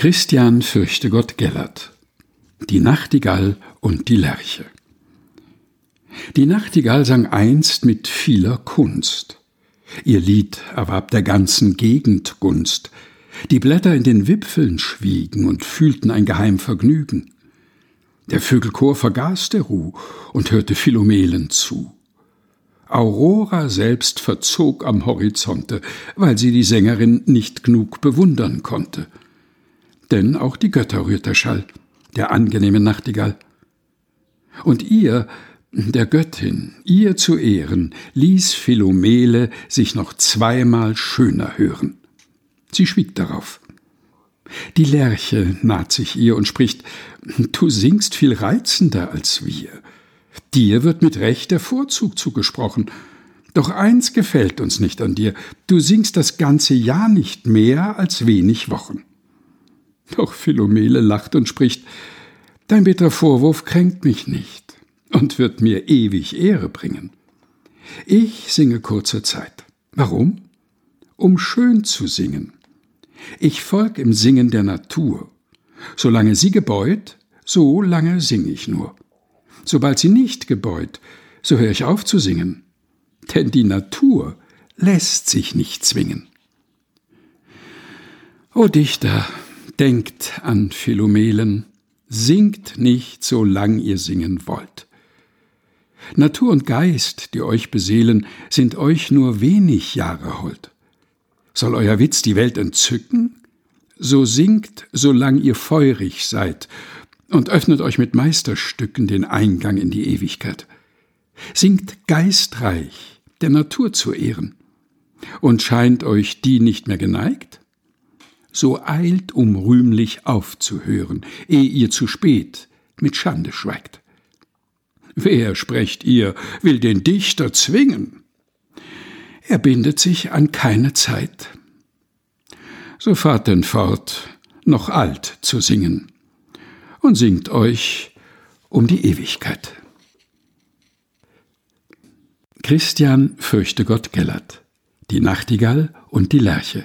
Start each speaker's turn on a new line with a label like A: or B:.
A: Christian Fürchtegott Gellert Die Nachtigall und die Lerche Die Nachtigall sang einst mit vieler Kunst. Ihr Lied erwarb der ganzen Gegend Gunst. Die Blätter in den Wipfeln schwiegen und fühlten ein geheim Vergnügen. Der Vögelchor vergaß der Ruh und hörte Philomelen zu. Aurora selbst verzog am Horizonte, weil sie die Sängerin nicht genug bewundern konnte denn auch die Götter rührt der Schall, der angenehme Nachtigall. Und ihr, der Göttin, ihr zu Ehren, ließ Philomele sich noch zweimal schöner hören. Sie schwieg darauf. Die Lerche naht sich ihr und spricht, du singst viel reizender als wir. Dir wird mit Recht der Vorzug zugesprochen. Doch eins gefällt uns nicht an dir, du singst das ganze Jahr nicht mehr als wenig Wochen. Doch Philomele lacht und spricht Dein bitterer Vorwurf kränkt mich nicht und wird mir ewig Ehre bringen. Ich singe kurze Zeit. Warum? Um schön zu singen. Ich folg im Singen der Natur. Solange sie gebeut, so lange sing ich nur. Sobald sie nicht gebeut, so höre ich auf zu singen. Denn die Natur lässt sich nicht zwingen. O Dichter, Denkt an Philomelen, singt nicht, solang ihr singen wollt. Natur und Geist, die euch beseelen, sind euch nur wenig Jahre hold. Soll euer Witz die Welt entzücken? So singt, solang ihr feurig seid, und öffnet euch mit Meisterstücken den Eingang in die Ewigkeit. Singt geistreich, der Natur zu ehren. Und scheint euch die nicht mehr geneigt? So eilt, um rühmlich aufzuhören, ehe ihr zu spät mit Schande schweigt. Wer, sprecht ihr, will den Dichter zwingen? Er bindet sich an keine Zeit. So fahrt denn fort, noch alt zu singen, und singt euch um die Ewigkeit. Christian Fürchtegott Gellert Die Nachtigall und die Lerche